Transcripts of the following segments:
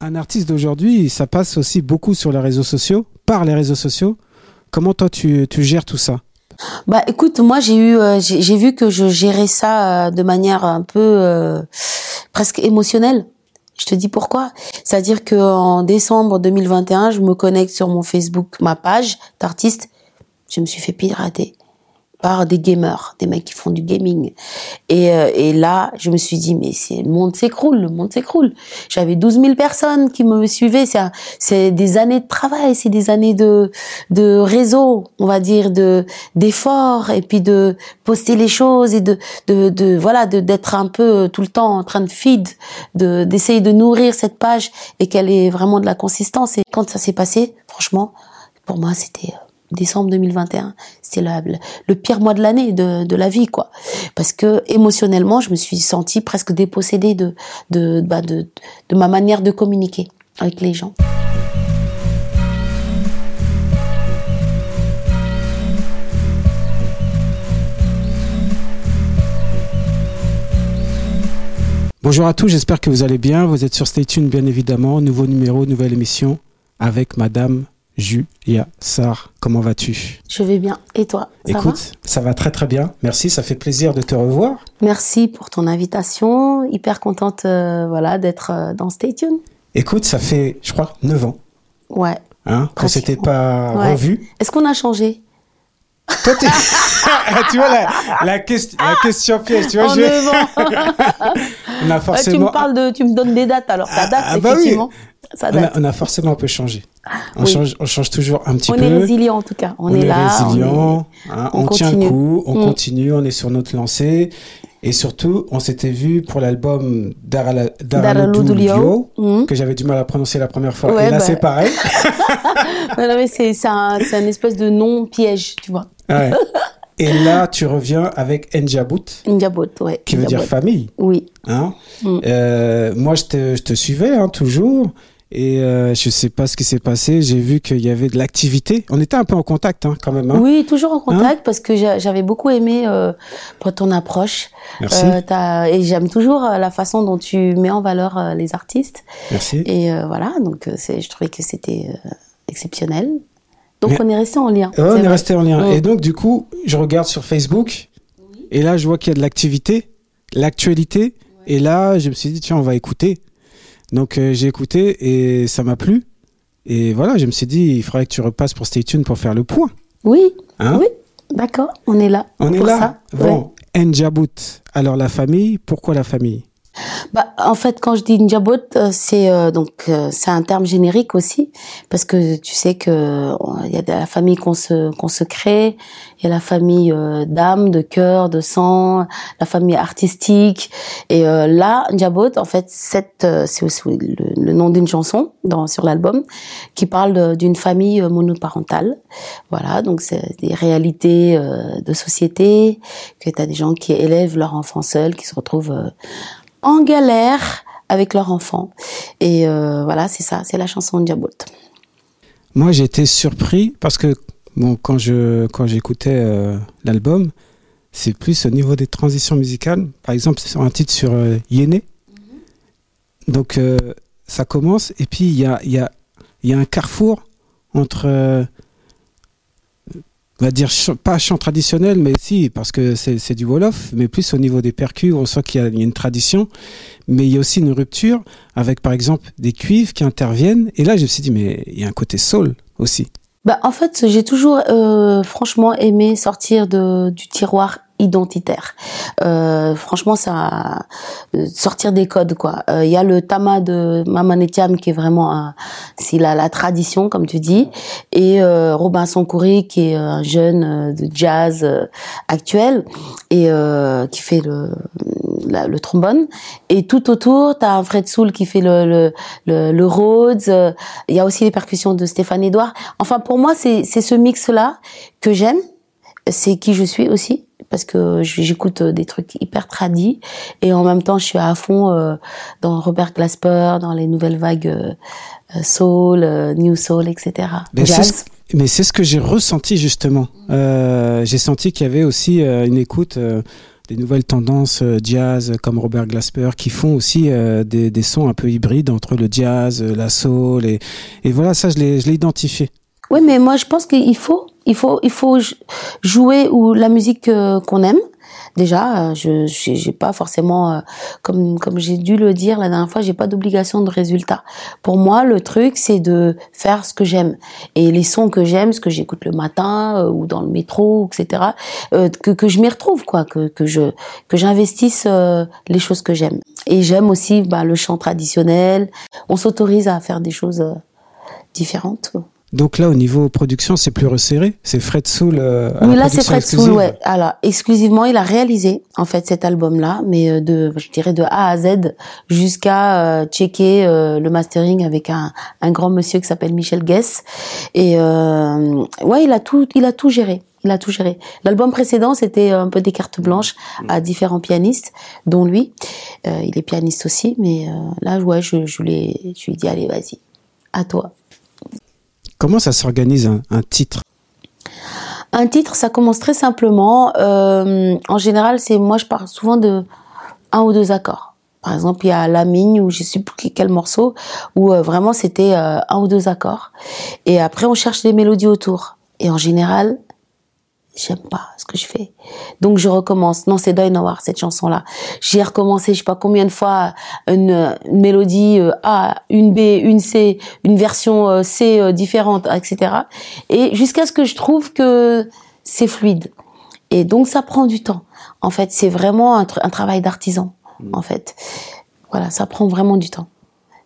Un artiste d'aujourd'hui, ça passe aussi beaucoup sur les réseaux sociaux, par les réseaux sociaux. Comment toi tu, tu gères tout ça? Bah écoute, moi j'ai eu, euh, vu que je gérais ça euh, de manière un peu euh, presque émotionnelle. Je te dis pourquoi? C'est-à-dire que en décembre 2021, je me connecte sur mon Facebook, ma page d'artiste. Je me suis fait pirater par des gamers, des mecs qui font du gaming. Et, euh, et là, je me suis dit, mais c'est, le monde s'écroule, le monde s'écroule. J'avais 12 000 personnes qui me suivaient. C'est, un- c'est des années de travail, c'est des années de, de réseau, on va dire, de, d'efforts, et puis de poster les choses et de, de, de voilà, de, d'être un peu tout le temps en train de feed, de, d'essayer de nourrir cette page et qu'elle ait vraiment de la consistance. Et quand ça s'est passé, franchement, pour moi, c'était, euh, décembre 2021, c'était le, le pire mois de l'année de, de la vie, quoi. Parce que émotionnellement, je me suis sentie presque dépossédée de de, bah, de de ma manière de communiquer avec les gens. Bonjour à tous, j'espère que vous allez bien. Vous êtes sur Stay Tuned, bien évidemment. Nouveau numéro, nouvelle émission avec Madame Julia Sarr. Comment vas-tu? Je vais bien. Et toi? Ça va? Écoute, ça va très très bien. Merci, ça fait plaisir de te revoir. Merci pour ton invitation. Hyper contente, euh, voilà, d'être euh, dans Stay Tuned. Écoute, ça fait, je crois, 9 ans Ouais. hein, qu'on s'était pas Ouais. revu. Est-ce qu'on a changé? Toi, tu vois la, la, ques- la question piège, tu vois, En je- on a Ouais, tu forcément, me parles de, tu me donnes des dates. Alors ça Ah, date ah, bah oui. Ça on a, on forcément un peu changé. On, Oui. change, on change toujours un petit On peu. est résilient en tout cas. On, on est, là. on résilient, hein, on on, tient le continue. coup, on Mm. continue, on est sur notre lancée. Et surtout, on s'était vu pour l'album. Daraludulio, Mm. que j'avais du mal à prononcer la première fois. Ouais, et là, bah. c'est pareil. Non, non, mais c'est c'est un, c'est un espèce de nom piège, tu vois. Ouais. Et là, tu reviens avec Njabut, Njabot, ouais. qui veut dire famille. Oui. Hein Mm. Euh, moi, je te, je te suivais hein, toujours. Et euh, je sais pas ce qui s'est passé. J'ai vu qu'il y avait de l'activité. On était un peu en contact hein, quand même. Hein Oui, toujours en contact parce que j'a- j'avais beaucoup aimé euh, ton approche. Merci. Euh, et j'aime toujours euh, la façon dont tu mets en valeur les artistes. Merci. Et voilà, donc je trouvais que c'était exceptionnel. Donc Mais- on est resté en lien. Ouais, on est resté en lien. Et donc, du coup, je regarde sur Facebook. Et là, je vois qu'il y a de l'activité, l'actualité. Et là, je me suis dit, tiens, on va écouter. Donc, euh, j'ai écouté et ça m'a plu. Et voilà, je me suis dit, il faudrait que tu repasses pour Stay Tuned pour faire le point. Oui, Hein oui, d'accord, on est là. On est là. Ça. Ouais. Bon, Njabut. Alors, la famille, pourquoi la famille? Bah, en fait, quand je dis Njabot, euh, c'est euh, donc euh, c'est un terme générique aussi parce que tu sais que euh, il y a de la famille qu'on se qu'on se crée, il y a la famille euh, d'âme, de cœur, de sang, la famille artistique et euh, là Njabot, en fait, cette c'est aussi le, nom d'une chanson dans sur l'album qui parle d'une famille monoparentale. Voilà, donc c'est des réalités de société que tu as des gens qui élèvent leurs enfants seuls, qui se retrouvent en galère avec leur enfant. Et euh, voilà, c'est ça, c'est la chanson de Jabot. Moi, j'ai été surpris parce que bon, quand je quand j'écoutais euh, l'album, c'est plus au niveau des transitions musicales. Par exemple, c'est sur un titre sur euh, Yéné. Donc euh, ça commence et puis il y a y a y a un carrefour entre on va dire pas chant traditionnel mais si parce que c'est du wolof mais plus au niveau des percus on sent qu'il y a une tradition mais il y a aussi une rupture avec par exemple des cuivres qui interviennent et là je me suis dit mais il y a un côté soul aussi. Bah, en fait, j'ai toujours euh, franchement aimé sortir de, du tiroir identitaire. Euh, franchement, ça euh, sortir des codes quoi. Euh, Il y a le tama de Mamanetiam qui est vraiment un, c'est la, tradition comme tu dis, et euh, Robinson Coury qui est un jeune euh, de jazz euh, actuel et euh, qui fait le, le trombone. Et tout autour, t'as un Fred Soul qui fait le le, le, le Rhodes. euh, Il y a aussi les percussions de Stéphane Edouard. Enfin, pour moi, c'est c'est ce mix là que j'aime. C'est qui je suis aussi parce que j'écoute euh, des trucs hyper tradis et en même temps je suis à fond euh, dans Robert Glasper, dans les nouvelles vagues euh, soul, new soul, etc. Mais c'est Jazz. ce, mais c'est ce que j'ai ressenti justement. Euh, j'ai senti qu'il y avait aussi euh, une écoute euh, des nouvelles tendances jazz comme Robert Glasper qui font aussi des, des, sons un peu hybrides entre le jazz, la soul et, et voilà ça je l'ai identifié. Oui, mais moi je pense qu'il faut il faut il faut jouer ou la musique qu'on aime déjà, euh, je j'ai pas forcément, euh, comme comme j'ai dû le dire la dernière fois, j'ai pas d'obligation de résultat. Pour moi, le truc c'est de faire ce que j'aime et les sons que j'aime, ce que j'écoute le matin euh, ou dans le métro, etc. que que je m'y retrouve quoi, que que je que j'investisse les choses que j'aime. Et j'aime aussi bah, le chant traditionnel. On s'autorise à faire des choses différentes. Donc là, au niveau production, c'est plus resserré. C'est Fred Soul. Euh, oui, là, c'est Fred Soul, ouais. Alors, exclusivement, il a réalisé en fait cet album-là, mais euh, de, je dirais de A à Z jusqu'à euh, checker euh, le mastering avec un, un grand monsieur qui s'appelle Michel Guess. Et euh, ouais, il a tout, il a tout géré. Il a tout géré. L'album précédent, c'était un peu des cartes blanches à différents pianistes, dont lui. il est pianiste aussi, mais là, ouais, je, je, lui je lui ai dit, allez, vas-y, à toi. Comment ça s'organise un, titre? Un titre, ça commence très simplement. Euh, en général, c'est moi, je parle souvent de un ou deux accords. Par exemple, il y a La Mine ou je sais plus quel morceau où euh, vraiment c'était euh, un ou deux accords. Et après, on cherche des mélodies autour. Et en général, j'aime pas ce que je fais. Donc je recommence. Non, c'est Noir cette chanson-là. J'ai recommencé, je sais pas combien de fois, une, mélodie euh, A, une B, une C, une version euh, C euh, différente, etc. Et jusqu'à ce que je trouve que c'est fluide. Et donc ça prend du temps. En fait, c'est vraiment un, un travail d'artisan. Mmh. En fait, voilà, ça prend vraiment du temps.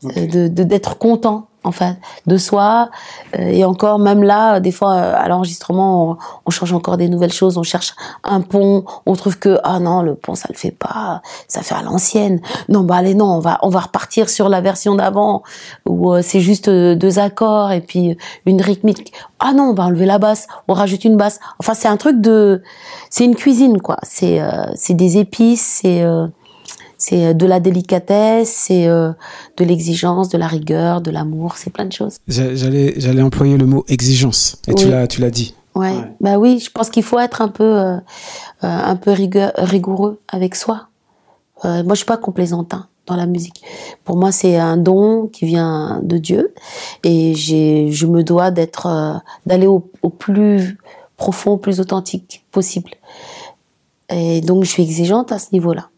De d'être content enfin de soi. Euh, et encore même là des fois à l'enregistrement on, change encore des nouvelles choses on cherche un pont on trouve que ah non le pont ça le fait pas ça fait à l'ancienne. Non bah allez non on va on va repartir sur la version d'avant où euh, c'est juste euh, deux accords et puis une rythmique. Ah non on va enlever la basse on rajoute une basse. Enfin c'est un truc de c'est une cuisine quoi. C'est c'est des épices c'est c'est euh, de la délicatesse, c'est euh, de l'exigence, de la rigueur, de l'amour, c'est plein de choses. J'allais, j'allais employer le mot exigence, et tu l'as, tu l'as dit. Ouais. Bah oui, je pense qu'il faut être un peu, euh, un peu rigoureux avec soi. moi, je suis pas complaisante hein, dans la musique. Pour moi, c'est un don qui vient de Dieu, et j'ai, je me dois d'être, d'aller au, au plus profond, au plus authentique possible. Et donc, je suis exigeante à ce niveau-là.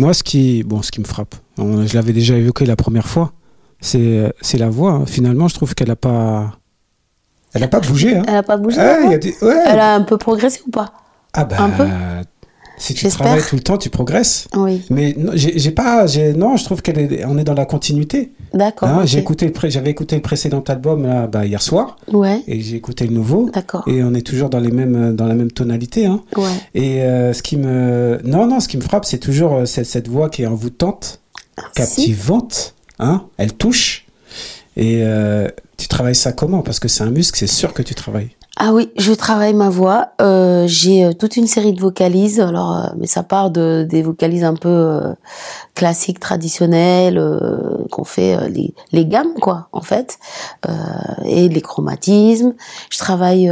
Moi, ce qui, bon, ce qui me frappe, je l'avais déjà évoqué la première fois, c'est, c'est la voix. Finalement, je trouve qu'elle n'a pas. Elle n'a pas bougé. Hein. Elle n'a pas bougé. Elle a un peu progressé ou pas? Ah ben, un peu? Si tu travailles tout le temps, tu progresses. Oui. Mais j'ai pas, non, je trouve qu'on est, on est dans la continuité. D'accord. Hein, j'ai écouté, j'avais écouté le précédent album là, bah, hier soir. Ouais. Et j'ai écouté le nouveau. D'accord. Et on est toujours dans les mêmes, dans la même tonalité. Hein. Ouais. Et euh, ce qui me, non, non, ce qui me frappe, c'est toujours euh, cette, cette voix qui est envoûtante, captivante. Hein, elle touche. Et euh, tu travailles ça comment? Parce que c'est un muscle, c'est sûr que tu travailles. Ah oui, je travaille ma voix. Euh, j'ai euh, toute une série de vocalises. Alors, euh, mais ça part de des vocalises un peu euh, classiques, traditionnelles, qu'on fait les, les gammes quoi, en fait, et les chromatismes. Je travaille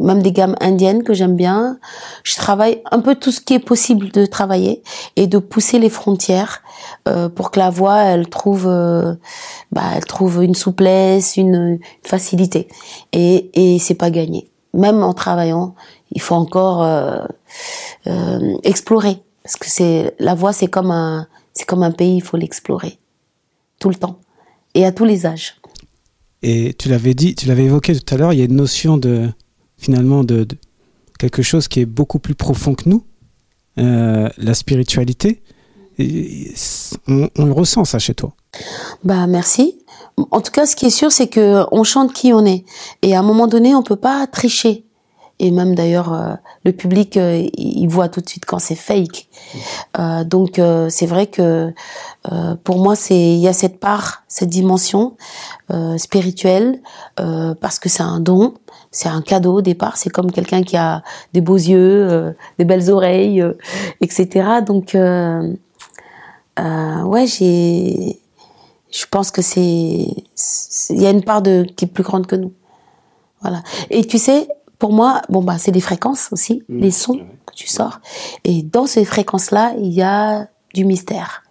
même des gammes indiennes que j'aime bien. Je travaille un peu tout ce qui est possible de travailler et de pousser les frontières euh, pour que la voix elle trouve euh, bah, elle trouve une souplesse, une, facilité. Et et c'est pas gagné. Même en travaillant, il faut encore euh explorer parce que c'est la voix c'est comme un c'est comme un pays, il faut l'explorer tout le temps et à tous les âges. Et tu l'avais dit, tu l'avais évoqué tout à l'heure, il y a une notion de finalement de, quelque chose qui est beaucoup plus profond que nous, euh, la spiritualité. on, le ressent ça chez toi. Bah merci. En tout cas, ce qui est sûr, c'est que on chante qui on est, et à un moment donné, on peut pas tricher et même d'ailleurs euh, le public euh, il voit tout de suite quand c'est fake. Donc c'est vrai que pour moi c'est il y a cette part, cette dimension spirituelle parce que c'est un don, c'est un cadeau au départ. C'est comme quelqu'un qui a des beaux yeux, des belles oreilles, etc. Donc ouais j'ai je pense que c'est il y a une part de qui est plus grande que nous. Voilà. Et tu sais, pour moi, bon bah c'est les fréquences aussi, Mmh. les sons que tu sors. Et dans ces fréquences-là, il y a du mystère.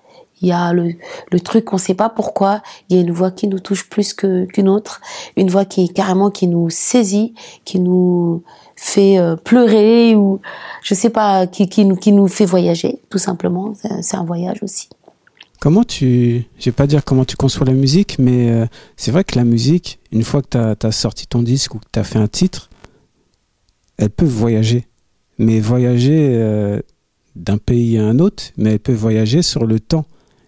Il y a le, le truc qu'on sait pas pourquoi. Il y a une voix qui nous touche plus qu'une autre, une voix qui carrément qui nous saisit, qui nous fait euh, pleurer ou je sais pas, qui qui nous qui nous fait voyager tout simplement. C'est- C'est un voyage aussi. Comment tu, je vais pas dire comment tu conçois la musique, mais euh, c'est vrai que la musique, une fois que tu as, sorti ton disque ou que tu as fait un titre, elle peut voyager. Mais voyager euh, d'un pays à un autre, mais elle peut voyager sur le temps.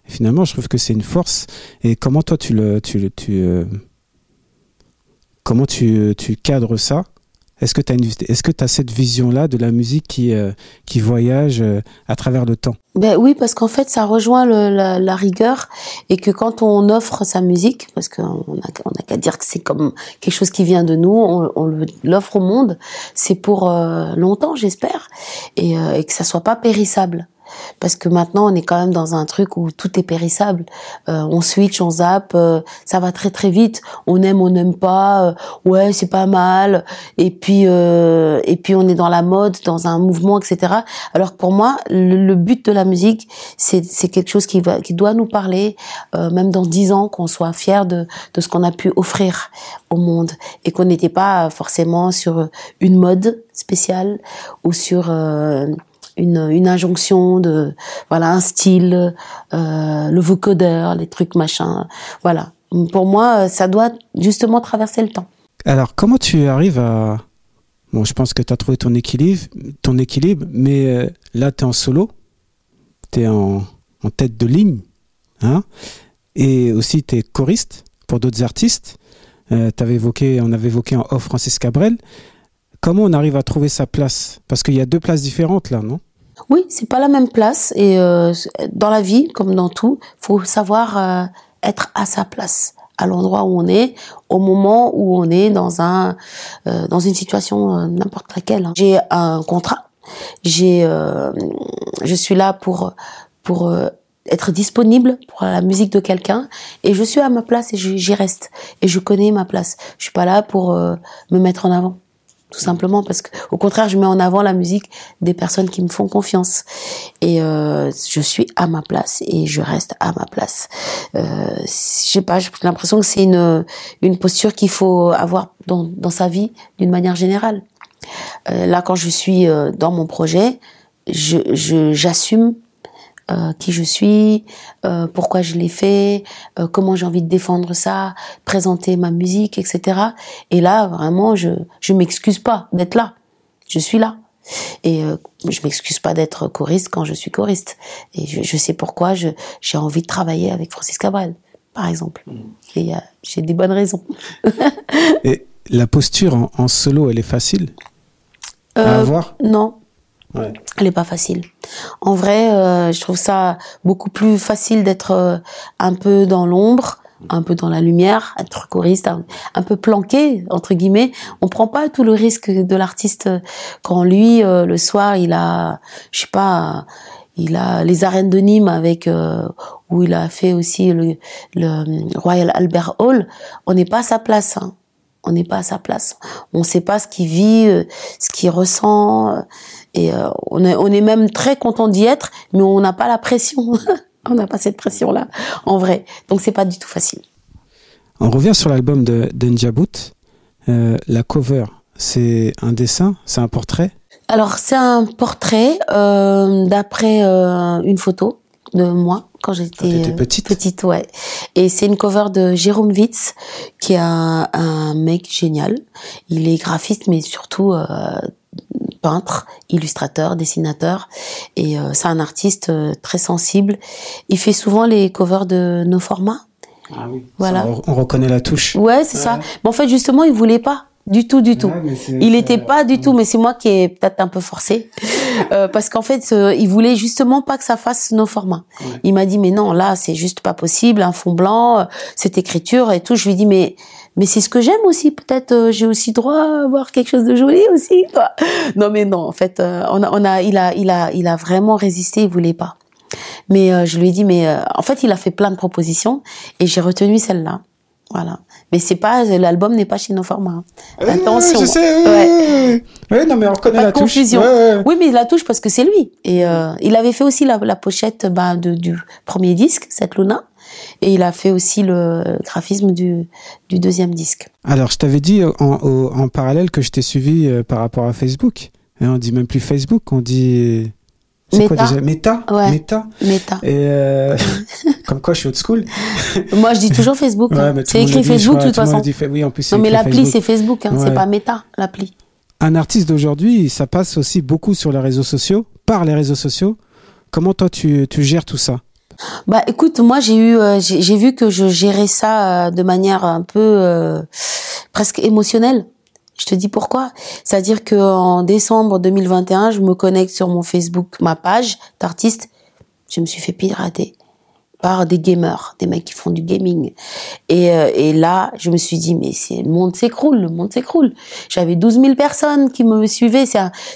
Et finalement, je trouve que c'est une force. Et comment toi, tu le, tu euh, comment tu, tu cadres ça? Est-ce que tu as tu as cette vision-là de la musique qui, euh, qui voyage euh, à travers le temps? Ben oui, parce qu'en fait, ça rejoint la, rigueur et que quand on offre sa musique, parce qu'on a, on a qu'à dire que c'est comme quelque chose qui vient de nous, on, l'offre au monde, c'est pour longtemps, j'espère, et, et que ça soit pas périssable. Parce que maintenant, on est quand même dans un truc où tout est périssable. Euh, on switch, on zappe, euh, ça va très très vite. On aime, on n'aime pas. euh, ouais, c'est pas mal. Et puis et puis on est dans la mode, dans un mouvement, etc. Alors que pour moi, le, but de la musique, c'est quelque chose qui va qui doit nous parler, même dans dix ans, qu'on soit fier de ce qu'on a pu offrir au monde et qu'on n'était pas forcément sur une mode spéciale ou sur une, injonction de voilà un style euh, le vocodeur les trucs machin voilà pour moi ça doit justement traverser le temps Alors, comment tu arrives à... Bon, je pense que tu as trouvé ton équilibre, ton équilibre mais euh, là, tu es en solo, tu es en, tête de ligne, hein et aussi tu es choriste pour d'autres artistes. Euh, évoqué, on avait évoqué en off Francis Cabrel. Comment on arrive à trouver sa place? Parce qu'il y a deux places différentes là, non? Oui c'est pas la même place et euh, dans la vie comme dans tout faut savoir euh, être à sa place à l'endroit où on est au moment où on est dans un euh, dans une situation n'importe laquelle hein. j'ai un contrat. J'ai je suis là pour pour être disponible pour la musique de quelqu'un et je suis à ma place et j'y reste et je connais ma place. Je suis pas là pour me mettre en avant tout simplement parce que au contraire je mets en avant la musique des personnes qui me font confiance. Et euh, je suis à ma place et je reste à ma place. Euh, je sais pas j'ai l'impression que c'est une une posture qu'il faut avoir dans dans sa vie d'une manière générale. Euh, là quand je suis euh, dans mon projet je je- j'assume euh, qui je suis, euh, pourquoi je l'ai fait, euh, comment j'ai envie de défendre ça, présenter ma musique, etc. Et là, vraiment, je je m'excuse pas d'être là. Je suis là. Et euh, je m'excuse pas d'être choriste quand je suis choriste. Et je, je sais pourquoi je j'ai envie de travailler avec Francis Cabrel, par exemple. Et euh, j'ai des bonnes raisons. Et la posture en, en solo, elle est facile à avoir? non, Elle est pas facile. En vrai, euh, je trouve ça beaucoup plus facile d'être euh, un peu dans l'ombre, un peu dans la lumière, être choriste, un, un peu planqué entre guillemets. On prend pas tout le risque de l'artiste quand lui euh, le soir il a, je sais pas, il a les arènes de Nîmes avec où il a fait aussi le, Royal Albert Hall. On n'est pas à sa place. Hein. On n'est pas à sa place. On sait pas ce qu'il vit, ce qu'il ressent. Et euh, on, est, on est même très content d'y être, mais on n'a pas la pression. on n'a pas cette pression-là, en vrai. Donc c'est pas du tout facile. On revient sur l'album de d'Enjabout. Euh, la cover, c'est un dessin, c'est un portrait? Alors c'est un portrait euh, d'après euh, une photo de moi quand j'étais petite. petite, ouais. Et c'est une cover de Jérôme Witz, qui est un, un mec génial. Il est graphiste, mais surtout euh, peintre, illustrateur, dessinateur. Et euh, c'est un artiste euh, très sensible. Il fait souvent les covers de nos formats. Ah oui. Voilà. on, on reconnaît la touche. Ouais, c'est ça. Mais en fait, justement, il voulait pas du tout, du tout. Ouais, Il c'est- était pas du tout, mais c'est moi qui ai peut-être un peu forcé, Euh, parce qu'en fait, euh, il voulait justement pas que ça fasse nos formats. Ouais. Il m'a dit mais non, là c'est juste pas possible, un fond blanc, euh, cette écriture et tout. Je lui ai dit mais mais c'est ce que j'aime aussi. Peut-être euh, j'ai aussi droit à avoir quelque chose de joli aussi. Quoi. Non mais non, en fait, euh, on a, on a, il a, il a, il a vraiment résisté. Il voulait pas. Mais euh, je lui ai dit mais euh, en fait, il a fait plein de propositions et j'ai retenu celle-là. Voilà. Mais c'est pas l'album n'est pas chez nos formats. Euh, Attention. je sais, ouais. Ouais, non, mais on reconnaît Pas de la touche. confusion. Ouais. Oui, mais la touche parce que c'est lui. Et euh, il avait fait aussi la, la pochette bah, de, du premier disque, cette Luna. Et il a fait aussi le graphisme du, du deuxième disque. Alors, je t'avais dit en, en- en parallèle que je t'ai suivi euh, par rapport à Facebook. Et on dit même plus Facebook, on dit. C'est quoi déjà? Meta? Ouais. Meta? Meta. Et euh, comme quoi, je suis old school. Moi, je dis toujours Facebook. Hein. C'est écrit Facebook de toute façon. dit Oui, en plus, c'est Non, mais l'appli, c'est Facebook. Hein. Ouais. C'est pas Meta, l'appli. Un artiste d'aujourd'hui, ça passe aussi beaucoup sur les réseaux sociaux, par les réseaux sociaux. Comment toi, tu, tu gères tout ça? Bah écoute, moi j'ai eu, euh, j'ai vu que je gérais ça euh, de manière un peu euh, presque émotionnelle. Je te dis pourquoi. C'est-à-dire que en décembre 2021, je me connecte sur mon Facebook, ma page d'artiste. Je me suis fait pirater par des gamers, des mecs qui font du gaming. Et, euh, et là, je me suis dit, mais le monde s'écroule, le monde s'écroule. J'avais 12 000 personnes qui me suivaient.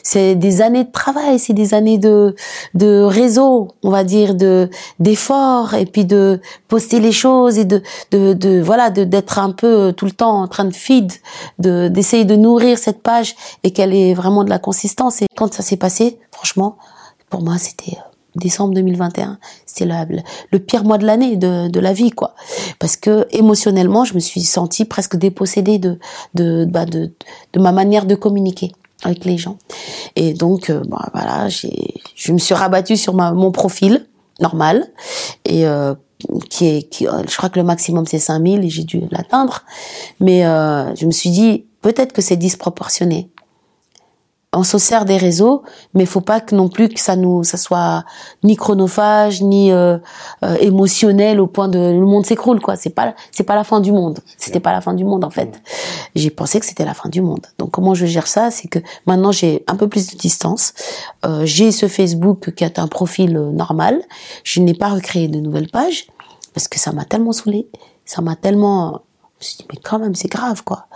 C'est, des années de travail, c'est des années de, de réseau, on va dire, de, d'efforts, et puis de poster les choses et de, de, de voilà, de, d'être un peu tout le temps en train de feed, de, d'essayer de nourrir cette page et qu'elle ait vraiment de la consistance. Et quand ça s'est passé, franchement, pour moi, c'était euh, décembre 2021. C'était la- le, pire mois de l'année, de, de la vie, quoi. Parce que émotionnellement, je me suis sentie presque dépossédée de, de, bah, de, de ma manière de communiquer avec les gens. Et donc, euh, bah, voilà, je me suis rabattue sur ma, mon profil normal et euh, qui est, qui, euh, je crois que le maximum c'est 5000 et j'ai dû l'atteindre. Mais euh, je me suis dit, peut-être que c'est disproportionné on se sert des réseaux, mais il faut pas que non plus que ça nous, ça soit ni chronophage ni euh, euh, émotionnel au point de le monde s'écroule quoi. C'est pas, c'est pas la fin du monde. C'était pas la fin du monde en fait. J'ai pensé que c'était la fin du monde. Donc comment je gère ça, c'est que maintenant j'ai un peu plus de distance. Euh, j'ai ce Facebook qui est un profil normal. Je n'ai pas recréé de nouvelles pages parce que ça m'a tellement saoulé, ça m'a tellement je me suis dit, mais quand même, c'est grave, quoi.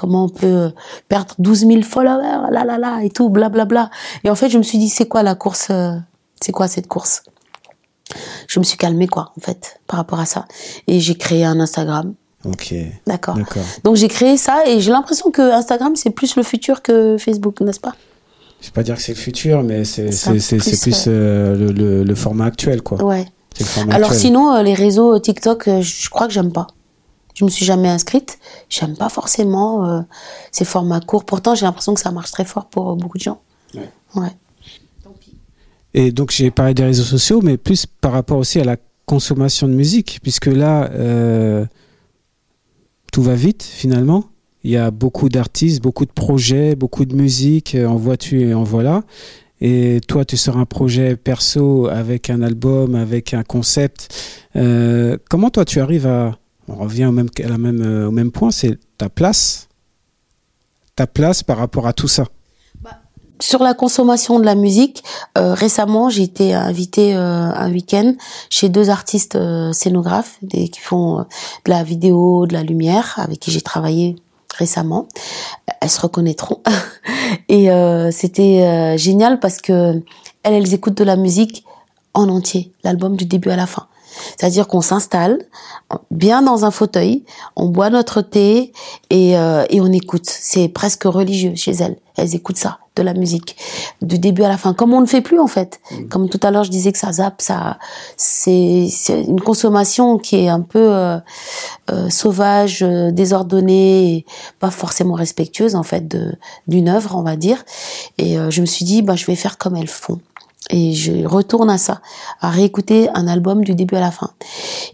Comment on peut perdre 12 000 followers, là, là, là, et tout, blablabla. Et en fait, je me suis dit, c'est quoi la course euh, C'est quoi cette course? Je me suis calmée, quoi, en fait, par rapport à ça. Et j'ai créé un Instagram. Ok, D'accord. Donc j'ai créé ça et j'ai l'impression que Instagram c'est plus le futur que Facebook, n'est-ce pas? Je vais pas dire que c'est le futur, mais c'est plus, plus euh, le, le- le format actuel, quoi. Ouais. C'est le format Alors actuel. sinon, euh, les réseaux TikTok, je crois que j'aime pas. Je me suis jamais inscrite. J'aime pas forcément euh, ces formats courts. Pourtant, j'ai l'impression que ça marche très fort pour euh, beaucoup de gens. Ouais. Ouais. Et donc j'ai parlé des réseaux sociaux, mais plus par rapport aussi à la consommation de musique, puisque là, euh, tout va vite finalement. Il y a beaucoup d'artistes, beaucoup de projets, beaucoup de musique, en vois-tu et en voilà. Et toi, tu sors un projet perso avec un album, avec un concept. Euh, comment toi, tu arrives à... On revient euh, au même point, c'est ta place. Ta place par rapport à tout ça. Sur la consommation de la musique, euh, récemment, j'ai été invitée euh, un week-end chez deux artistes scénographes qui font de la vidéo, de la lumière, avec qui j'ai travaillé récemment. Elles se reconnaîtront. Et c'était génial parce que elles, elles écoutent de la musique en entier, l'album du début à la fin. C'est-à-dire qu'on s'installe bien dans un fauteuil, on boit notre thé et, euh, et on écoute. C'est presque religieux chez elles. Elles écoutent ça, de la musique, du début à la fin, comme on ne fait plus en fait. Comme tout à l'heure, je disais que ça zappe, ça, c'est une consommation qui est un peu euh, euh, sauvage, euh, désordonnée, et pas forcément respectueuse en fait d'une œuvre, on va dire. Et euh, je me suis dit, bah je vais faire comme elles font. Et je retourne à ça, à réécouter un album du début à la fin.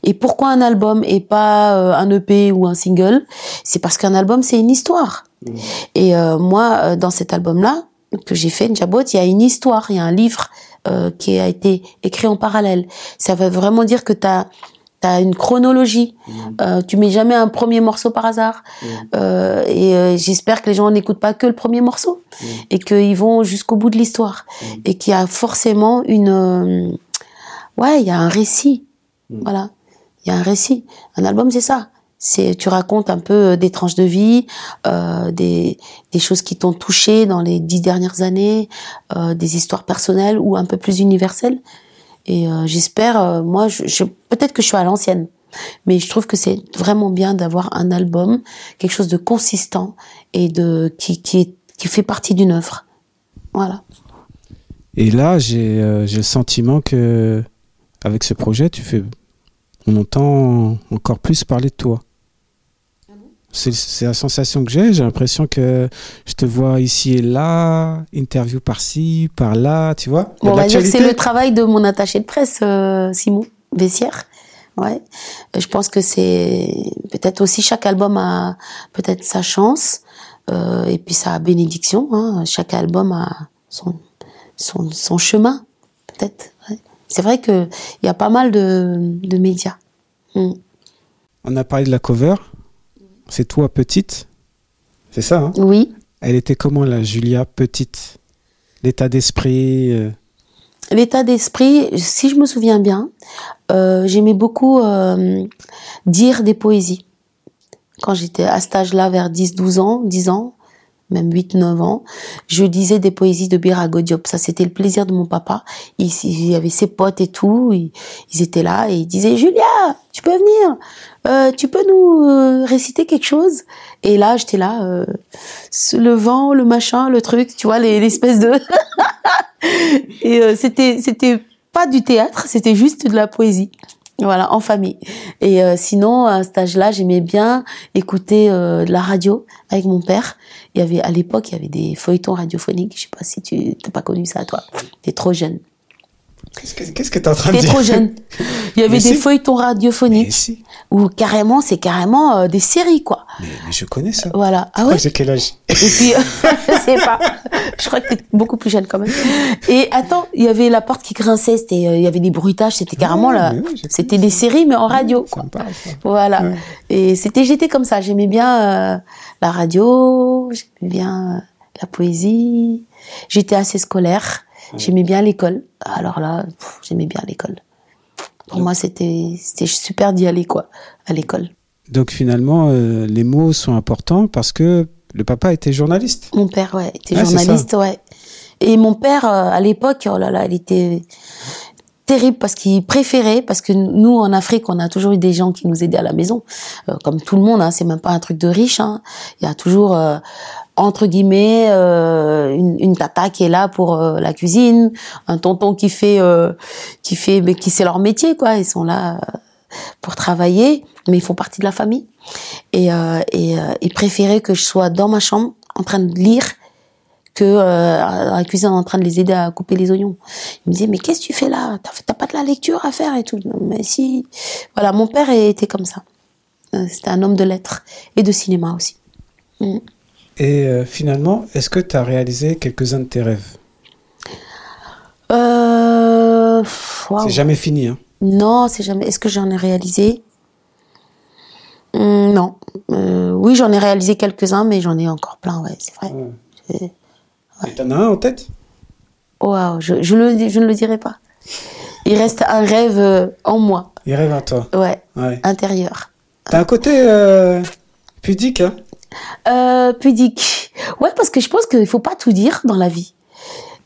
Et pourquoi un album et pas euh, un EP ou un single? C'est parce qu'un album, c'est une histoire. Et euh, moi, euh, dans cet album-là, que j'ai fait, Njabot, il y a une histoire, il y a un livre euh, qui a été écrit en parallèle. Ça veut vraiment dire que tu as, une chronologie. Euh, tu mets jamais un premier morceau par hasard. Euh, et euh, j'espère que les gens n'écoutent pas que le premier morceau et qu'ils vont jusqu'au bout de l'histoire. Et qu'il y a forcément une... euh, ouais, il y a un récit. Voilà. Il y a un récit. Un album, c'est ça. C'est tu racontes un peu euh, des tranches de vie, euh, des, des choses qui t'ont touché dans les dix dernières années, euh, des histoires personnelles ou un peu plus universelles. Et euh, j'espère, euh, moi, je, peut-être que je suis à l'ancienne. Mais je trouve que c'est vraiment bien d'avoir un album, quelque chose de consistant et de qui fait partie d'une œuvre. Voilà. Et là, j'ai euh, j'ai le sentiment que avec ce projet, tu fais, on entend encore plus parler de toi. C'est la sensation que j'ai. J'ai l'impression que je te vois ici et là, interview par-ci, par-là, tu vois. Il y a Bon, on de va dire que c'est le travail de mon attaché de presse, euh, Simon Bessière. Ouais. Euh, Je pense que c'est peut-être aussi chaque album a peut-être sa chance euh, et puis sa bénédiction. Hein. Chaque album a son son, son chemin, peut-être. ouais. C'est vrai que il y a pas mal de, de médias. Mm. On a parlé de la cover. C'est toi petite? C'est ça, hein? Oui. Elle était comment la Julia petite? L'état d'esprit. euh, L'état d'esprit, si je me souviens bien, euh, j'aimais beaucoup euh, dire des poésies. Quand j'étais à cet âge-là, vers 10-12 ans, 10 ans, même 8-9 ans, je disais des poésies de Birago Diop. Ça, c'était le plaisir de mon papa. Il, il avait ses potes et tout. Ils, étaient là et ils disaient, Julia, tu peux venir Euh, Tu peux nous euh, réciter quelque chose? Et là, j'étais là, euh, le vent, le machin, le truc, tu vois, les- l'espèce de... Et euh, c'était c'était pas du théâtre, c'était juste de la poésie. Voilà, en famille. Et euh, sinon, à cet âge-là, j'aimais bien écouter euh, de la radio avec mon père. Il y avait à l'époque, il y avait des feuilletons radiophoniques. Je sais pas si tu t'as pas connu ça, toi. T'es trop jeune. Qu'est-ce que qu'est-ce que t'es en train de T'es dire? trop jeune. Il y avait Mais des si. feuilletons radiophoniques si, où carrément, c'est carrément euh, des séries, quoi. mais, mais je connais ça. Voilà. Ah ouais? J'ai quel âge? Et puis, je sais pas. Je crois que t'es beaucoup plus jeune quand même. Et attends, il y avait la porte qui grinçait, c'était, euh, il y avait des bruitages, c'était carrément Ouais, là. C'était des séries, mais en radio, quoi. parle, ça. Voilà. Et c'était, j'étais comme ça. J'aimais bien euh, la radio, j'aimais bien euh, la poésie. J'étais assez scolaire. J'aimais bien l'école. Alors là, j'aimais bien l'école. Pour moi, c'était, super d'y aller, quoi, à l'école. Donc finalement, euh, les mots sont importants parce que le papa était journaliste. Mon père, ouais, était Ah, journaliste, ouais. Et mon père, euh, à l'époque, oh là là, il était terrible parce qu'il préférait, parce que nous, en Afrique, on a toujours eu des gens qui nous aidaient à la maison, Euh, comme tout le monde, hein, c'est même pas un truc de riche. Hein. Il y a toujours, euh, entre guillemets, euh, une, une tata qui est là pour euh, la cuisine, un tonton qui fait, euh, qui fait, mais qui c'est leur métier, quoi. Ils sont là euh, pour travailler, mais ils font partie de la famille. Et, euh, et euh, il préférait que je sois dans ma chambre en train de lire que euh, à la cuisine en train de les aider à couper les oignons. Il me disait mais qu'est-ce que tu fais là? T'as pas de la lecture à faire et tout. Mais si. Voilà, mon père était comme ça. Euh, C'était un homme de lettres et de cinéma aussi. Mm. Et euh, finalement, est-ce que tu as réalisé quelques-uns de tes rêves? Euh... C'est jamais fini, hein Non, c'est jamais. Est-ce que j'en ai réalisé? Hum, Non. Euh, oui, j'en ai réalisé quelques-uns, mais j'en ai encore plein. Ouais, c'est vrai. Et T'en as un en tête? Waouh, je, je, le, je ne le dirai pas. Il reste un rêve euh, en moi. Il rêve à toi. Ouais, Ouais. intérieur. T'as un côté pudique, hein? Euh, pudique. Ouais, parce que je pense qu'il faut pas tout dire dans la vie.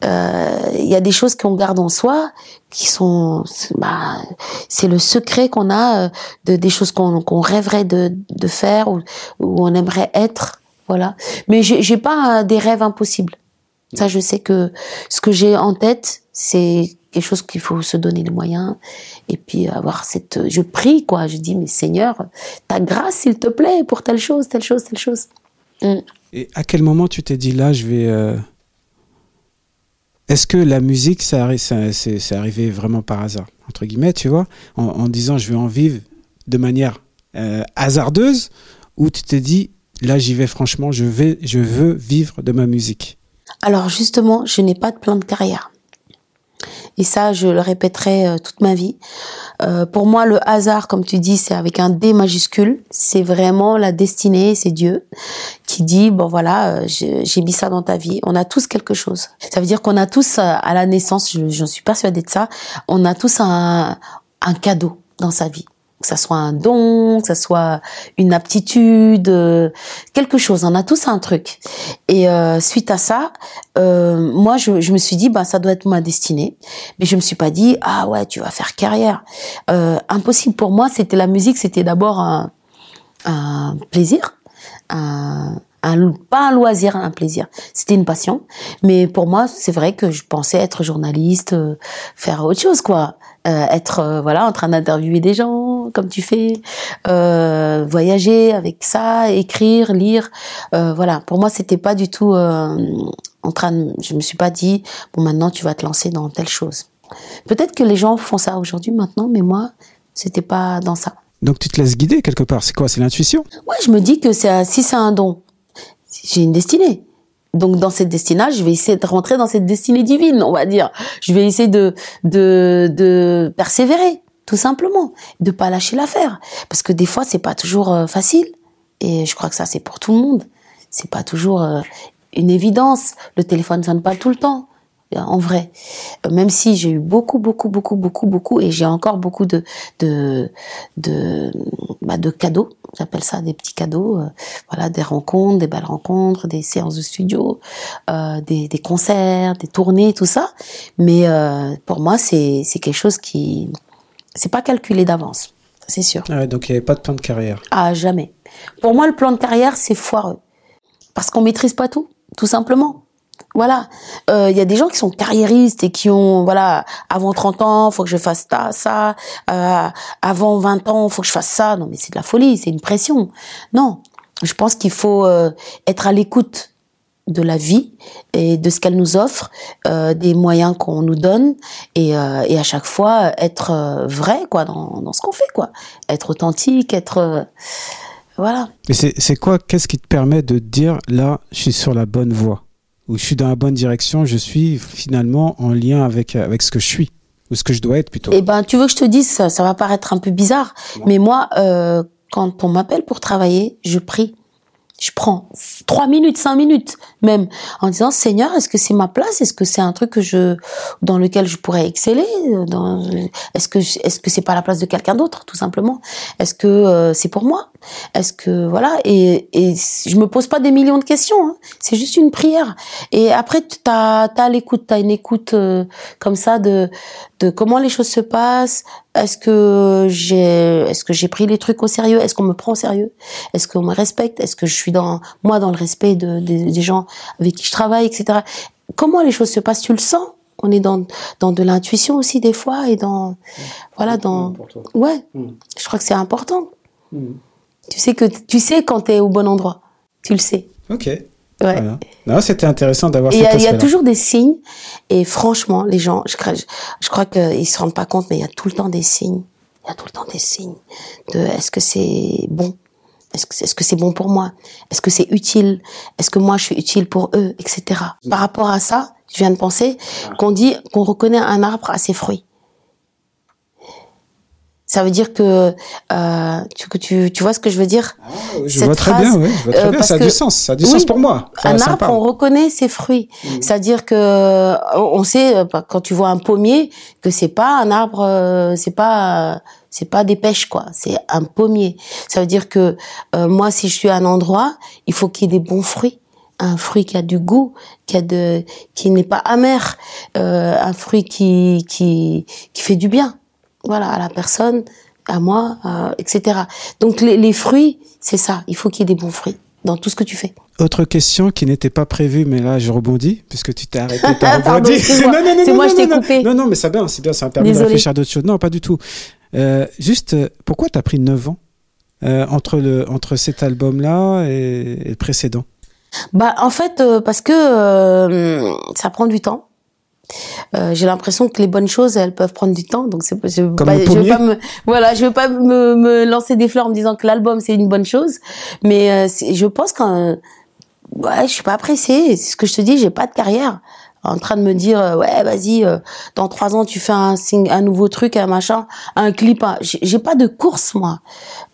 Euh, Il y a des choses qu'on garde en soi, qui sont, bah, c'est le secret qu'on a euh, de des choses qu'on rêverait de, de faire ou, ou on aimerait être, voilà. Mais j'ai pas euh, des rêves impossibles. Ça, je sais que ce que j'ai en tête, c'est quelque chose qu'il faut se donner les moyens et puis avoir cette. Je prie quoi. Je dis mais Seigneur, ta grâce s'il te plaît pour telle chose, telle chose, telle chose. Mm. Et à quel moment tu t'es dit là, je vais. euh, Est-ce que la musique, ça, arri- c'est c'est arrivé vraiment par hasard, entre guillemets, tu vois, en, en disant je vais en vivre de manière euh, hasardeuse, ou tu t'es dit là, j'y vais franchement, je vais, je veux vivre de ma musique? Alors justement, je n'ai pas de plan de carrière. Et ça, je le répéterai euh, toute ma vie. Euh, pour moi, le hasard, comme tu dis, c'est avec un D majuscule. C'est vraiment la destinée, c'est Dieu qui dit, bon voilà, euh, j'ai mis ça dans ta vie. On a tous quelque chose. Ça veut dire qu'on a tous, euh, à la naissance, je- j'en suis persuadée de ça, on a tous un, un cadeau dans sa vie. Que ça soit un don, que ça soit une aptitude, euh, quelque chose. On a tous un truc. Et euh, suite à ça, euh, moi, je, je, me suis dit, bah, ça doit être ma destinée. Mais je me suis pas dit, ah ouais, tu vas faire carrière. impossible pour moi. C'était la musique, c'était d'abord un, un, plaisir, un, un, pas un loisir, un plaisir. C'était une passion. Mais pour moi, c'est vrai que je pensais être journaliste, faire autre chose, quoi. Euh, être euh, voilà en train d'interviewer des gens comme tu fais, euh, voyager avec ça, écrire, lire. voilà, pour moi c'était pas du tout en train. De, je me suis pas dit bon maintenant tu vas te lancer dans telle chose. Peut-être que les gens font ça aujourd'hui maintenant, mais moi c'était pas dans ça. Donc tu te laisses guider quelque part. C'est quoi? C'est l'intuition? Ouais, je me dis que c'est si c'est un don, j'ai une destinée. Donc dans cette destinée, je vais essayer de rentrer dans cette destinée divine, on va dire. Je vais essayer de de, de persévérer, tout simplement, de pas lâcher l'affaire, parce que des fois c'est pas toujours euh, facile. Et je crois que ça c'est pour tout le monde. C'est pas toujours euh, une évidence. Le téléphone sonne pas tout le temps en vrai. Même si j'ai eu beaucoup, beaucoup, beaucoup, beaucoup, beaucoup, et j'ai encore beaucoup de de de, bah, de cadeaux. J'appelle ça des petits cadeaux. Euh, voilà, des rencontres, des belles rencontres, des séances de studio, euh, des, des concerts, des tournées, tout ça. Mais euh, pour moi, c'est c'est quelque chose qui c'est pas calculé d'avance, c'est sûr. Ah donc il n'y avait pas de plan de carrière. Ah jamais. Pour moi, le plan de carrière c'est foireux parce qu'on maîtrise pas tout, tout simplement. Voilà, il euh, y a des gens qui sont carriéristes et qui ont voilà avant 30 ans, faut que je fasse ça, ça. Euh, avant 20 ans, faut que je fasse ça. Non, mais c'est de la folie, c'est une pression. Non, je pense qu'il faut euh, être à l'écoute de la vie et de ce qu'elle nous offre, des moyens qu'on nous donne et, et, à chaque fois être vrai quoi dans, ce qu'on fait quoi, être authentique, être voilà. Mais c'est quoi Qu'est-ce qui te permet de dire là, je suis sur la bonne voie? Où je suis dans la bonne direction, je suis finalement en lien avec, avec ce que je suis, ou ce que je dois être plutôt. Eh ben, tu veux que je te dise, ça, ça va paraître un peu bizarre, mais moi, euh, quand on m'appelle pour travailler, je prie je prends trois minutes, cinq minutes même, en disant Seigneur, est-ce que c'est ma place? Est-ce que c'est un truc que je, dans lequel je pourrais exceller? Est-ce que est-ce que c'est pas la place de quelqu'un d'autre, tout simplement? Est-ce que euh, c'est pour moi? Est-ce que voilà Et et je me pose pas des millions de questions. Hein. C'est juste une prière. Et après, t'as as l'écoute, t'as une écoute euh, comme ça de de comment les choses se passent, est-ce que j'ai est-ce que j'ai pris les trucs au sérieux? Est-ce qu'on me prend au sérieux? Est-ce qu'on me respecte? Est-ce que je suis dans moi dans le respect de, des gens avec qui je travaille, etc. Comment les choses se passent? Tu le sens? On est dans dans de l'intuition aussi des fois et dans voilà dans ouais. Hmm. Je crois que c'est important. Hmm. Tu sais que tu sais quand tu es au bon endroit. Tu le sais. Ok. Ouais. Non, c'était intéressant d'avoir. Il y, a toujours des signes. Et franchement, les gens, je, crois, je crois qu'ils se rendent pas compte, mais il y a tout le temps des signes. Il y a tout le temps des signes de est-ce que c'est bon, est-ce que est-ce que c'est bon pour moi, est-ce que c'est utile, est-ce que moi je suis utile pour eux, etc. Par rapport à ça, je viens de penser qu'on dit qu'on reconnaît un arbre à ses fruits. Ça veut dire que euh, tu, tu, tu vois ce que je veux dire? Ah, Je vois très bien, oui. Je vois très euh, bien. Ça a du sens. Ça a du sens pour moi. un arbre, on reconnaît ses fruits. Mm. C'est-à-dire que on sait euh, quand tu vois un pommier que c'est pas un arbre, euh, c'est pas c'est pas des pêches quoi. C'est un pommier. Ça veut dire que moi, si je suis à un endroit, il faut qu'il y ait des bons fruits un fruit qui a du goût, qui a de, qui n'est pas amer, euh, un fruit qui, qui, qui fait du bien voilà, à la personne, à moi, euh, etc. Donc les, les fruits, c'est ça. Il faut qu'il y ait des bons fruits dans tout ce que tu fais. Autre question qui n'était pas prévue, mais là je rebondis puisque tu t'es arrêté, t'as rebondi. non, non, non, c'est moi, je t'ai coupé. Non, non, mais c'est bien, c'est bien, ça m'a permis de réfléchir à d'autres choses. Non, pas du tout. Euh, juste, euh, pourquoi t'as pris 9 ans euh, entre le entre cet album-là et, et, le précédent? Bah, en fait, euh, parce que euh, ça prend du temps. Euh, j'ai l'impression que les bonnes choses, elles peuvent prendre du temps. Donc c'est, je, veux je veux pas me, voilà, je veux pas me, me lancer des fleurs en me disant que l'album c'est une bonne chose, mais euh, je pense qu'un, ouais, je suis pas pressée. C'est ce que je te dis, j'ai pas de carrière en train de me dire euh, ouais vas-y dans trois ans tu fais un un nouveau truc un machin un clip j'ai pas de course moi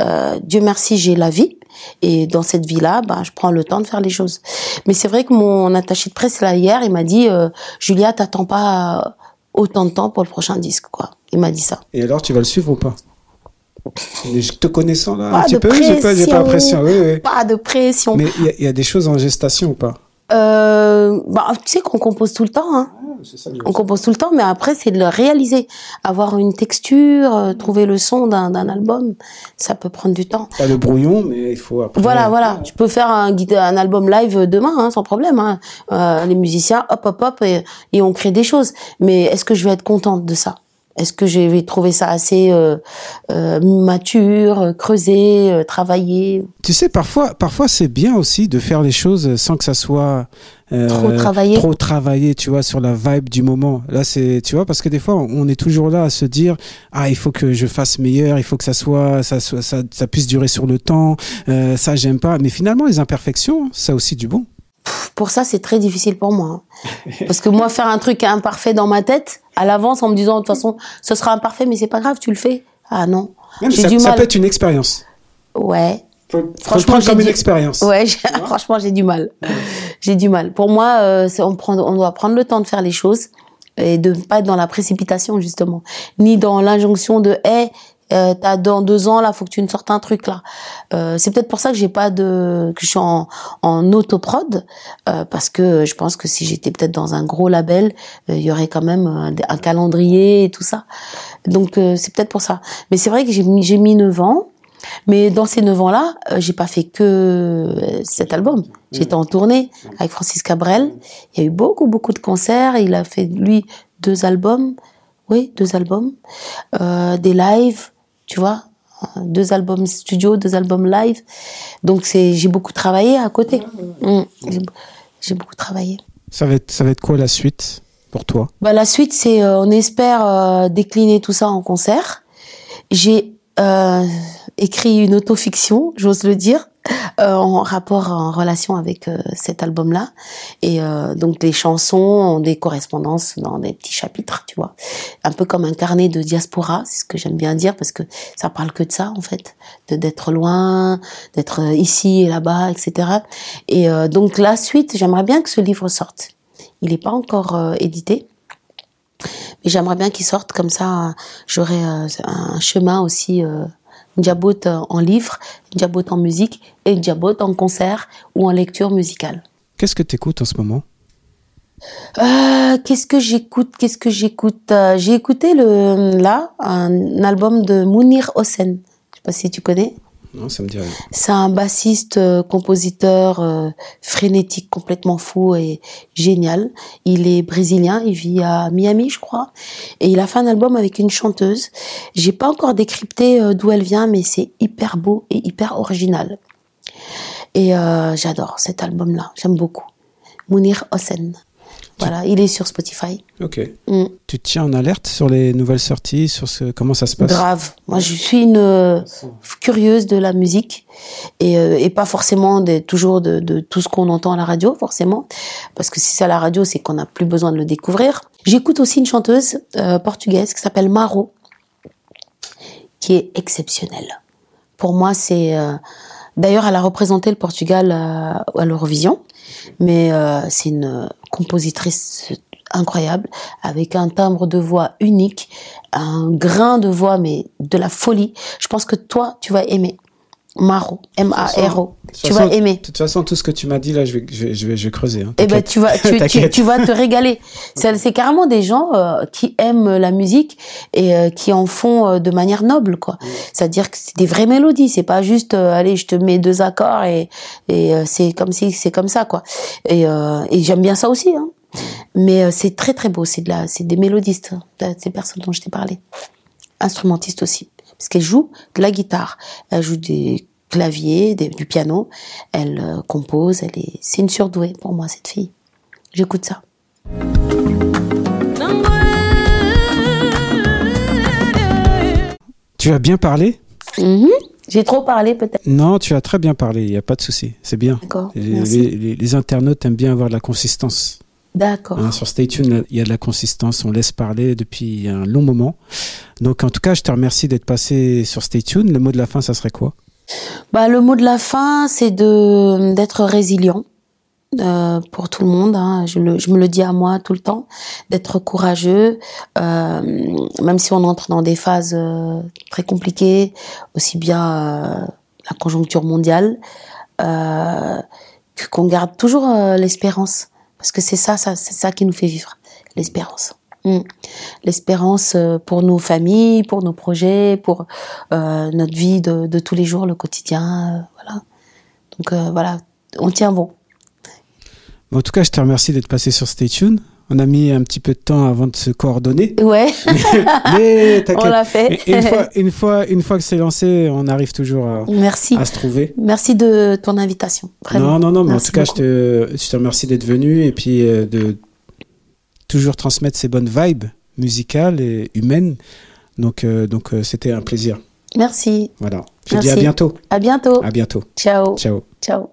euh, Dieu merci j'ai la vie et dans cette vie-là, ben, je prends le temps de faire les choses. Mais c'est vrai que mon attaché de presse là hier, il m'a dit euh, Julia, t'attends pas autant de temps pour le prochain disque, quoi. Il m'a dit ça. Et alors, tu vas le suivre ou pas? Je te connaissant là Pas un petit peu, j'ai pas, pas pression. l'impression. Oui, oui. Pas de pression. Mais il y a- il y, a des choses en gestation ou pas? Euh, bah, tu sais qu'on compose tout le temps. Hein. On compose tout le temps, mais après, c'est de le réaliser. Avoir une texture, euh, trouver le son d'un d'un album, ça peut prendre du temps. Pas le brouillon, mais il faut après. Voilà, voilà. Je peux faire un, un album live demain, hein, sans problème. Hein. Euh, les musiciens, hop, hop, hop, et, et on crée des choses. Mais est-ce que je vais être contente de ça? Est-ce que je vais trouver ça assez euh, euh, mature, creusé, euh, travaillé? Tu sais, parfois, parfois c'est bien aussi de faire les choses sans que ça soit euh, Trop travaillé. trop travaillé, tu vois, sur la vibe du moment. Là, c'est, tu vois, parce que des fois, on est toujours là à se dire, ah, il faut que je fasse meilleur, il faut que ça soit, ça, soit, ça, ça puisse durer sur le temps. Euh, ça, j'aime pas. Mais finalement, les imperfections, ça a aussi du bon. Pour ça, c'est très difficile pour moi. hein. Parce que moi, faire un truc imparfait dans ma tête, à l'avance, en me disant, de toute façon, ce sera imparfait, mais c'est pas grave, tu le fais. Ah non. J'ai ça, du ça mal. peut être une expérience. Ouais. Faut, Franchement, comme une expérience. Ouais, franchement, j'ai du mal. J'ai du mal. Pour moi, euh, on, prend, on doit prendre le temps de faire les choses et de ne pas être dans la précipitation, justement. Ni dans l'injonction de, hé, euh, t'as dans deux ans, là, faut que tu me sortes un truc, là. Euh, c'est peut-être pour ça que j'ai pas de, que je suis en, autoprod, euh, parce que je pense que si j'étais peut-être dans un gros label, il y aurait quand même un, calendrier et tout ça. Donc, c'est peut-être pour ça. Mais c'est vrai que j'ai mis, 9 ans. Mais dans ces neuf ans-là, euh, j'ai pas fait que cet album. J'étais en tournée avec Francis Cabrel. Il y a eu beaucoup, beaucoup de concerts. Il a fait, lui, deux albums. Oui, deux albums. Des lives, tu vois. Deux albums studio, deux albums live. Donc, c'est, j'ai beaucoup travaillé à côté. Mm. J'ai- J'ai beaucoup travaillé. Ça va être, ça va être quoi la suite pour toi? Bah, la suite, c'est euh, on espère euh, décliner tout ça en concert. J'ai euh, écrit une autofiction, j'ose le dire, euh, en rapport, en relation avec euh, cet album-là. Et euh, donc les chansons ont des correspondances dans des petits chapitres, tu vois, un peu comme un carnet de diaspora, c'est ce que j'aime bien dire parce que ça parle que de ça en fait, de d'être loin, d'être euh, ici et là-bas, etc. Et euh, donc la suite, j'aimerais bien que ce livre sorte. Il n'est pas encore euh, édité. Mais j'aimerais bien qu'il sorte comme ça. J'aurai un chemin aussi, euh, une diabote en livre, une diabote en musique et une diabote en concert ou en lecture musicale. Qu'est-ce que tu écoutes en ce moment? Euh, qu'est-ce que j'écoute Qu'est-ce que j'écoute Euh, J'ai écouté le là un album de Mounir Hossein. Je sais pas si tu connais. C'est un bassiste, euh, compositeur euh, frénétique, complètement fou et génial. Il est brésilien, il vit à Miami, je crois, et il a fait un album avec une chanteuse. J'ai pas encore décrypté euh, d'où elle vient, mais c'est hyper beau et hyper original. Et j'adore cet album-là, j'aime beaucoup. Mounir Hossein. Voilà, il est sur Spotify. Ok. Mm. Tu tiens en alerte sur les nouvelles sorties, sur ce, comment ça se passe? Grave. Moi, je suis une euh, curieuse de la musique et, euh, et pas forcément de, toujours de, de tout ce qu'on entend à la radio, forcément, parce que si c'est à la radio, c'est qu'on n'a plus besoin de le découvrir. J'écoute aussi une chanteuse euh, portugaise qui s'appelle Maro, qui est exceptionnelle. Pour moi, c'est euh, d'ailleurs elle a représenté le Portugal à, à l'Eurovision, mais euh, c'est une compositrice incroyable avec un timbre de voix unique, un grain de voix mais de la folie. Je pense que toi tu vas aimer Maro, M-A-R-O. Tu façon- vas aimer. De toute façon, tout ce que tu m'as dit là, je vais, je vais, je vais, creuser. Hein, Eh ben tu vas tu, tu, T'inquiète. tu vas te régaler. C'est c'est carrément des gens euh, qui aiment la musique et euh, qui en font euh, de manière noble quoi. C'est-à-dire que c'est des vraies mélodies, c'est pas juste allez, je te mets deux accords et et c'est comme si c'est comme ça quoi. Et et j'aime bien ça aussi hein. Mais c'est très très beau, c'est de la c'est des mélodistes, hein, ces personnes dont je t'ai parlé. Instrumentistes aussi parce qu'elle joue de la guitare, elle joue des claviers, des- du piano, elle euh, compose, elle est, c'est une surdouée pour moi cette fille. J'écoute ça. Tu as bien parlé? Mhm. J'ai trop parlé peut-être. Non, tu as très bien parlé, il n'y a pas de souci. C'est bien. D'accord. Les- les internautes aiment bien avoir de la consistance. D'accord. Hein, sur Stay Tuned, il y a de la consistance, on laisse parler depuis un long moment. Donc en tout cas, je te remercie d'être passé sur Stay Tuned. Le mot de la fin, ça serait quoi? Bah le mot de la fin, c'est de d'être résilient, euh, pour tout le monde. Hein. Je, le, je, me le dis à moi tout le temps, d'être courageux, euh, même si on entre dans des phases euh, très compliquées, aussi bien la conjoncture mondiale, qu'on garde toujours l'espérance, parce que c'est ça, c'est ça qui nous fait vivre, l'espérance. Mm. L'espérance pour nos familles, pour nos projets, pour notre vie de, tous les jours, le quotidien, voilà. Donc voilà, on tient bon. En tout cas, je te remercie d'être passé sur Stay Tune. On a mis un petit peu de temps avant de se coordonner. Ouais. mais, on l'a fait. une, fois, une, fois, une fois que c'est lancé, on arrive toujours à, Merci. à se trouver. Merci de ton invitation. Non, non, non, mais en tout cas, je te, je te remercie d'être venu et puis euh, de toujours transmettre ces bonnes vibes musicales et humaines. Donc, euh, donc euh, c'était un plaisir. Merci. Voilà. Je te dis à bientôt. À bientôt. À bientôt. Ciao. Ciao. Ciao.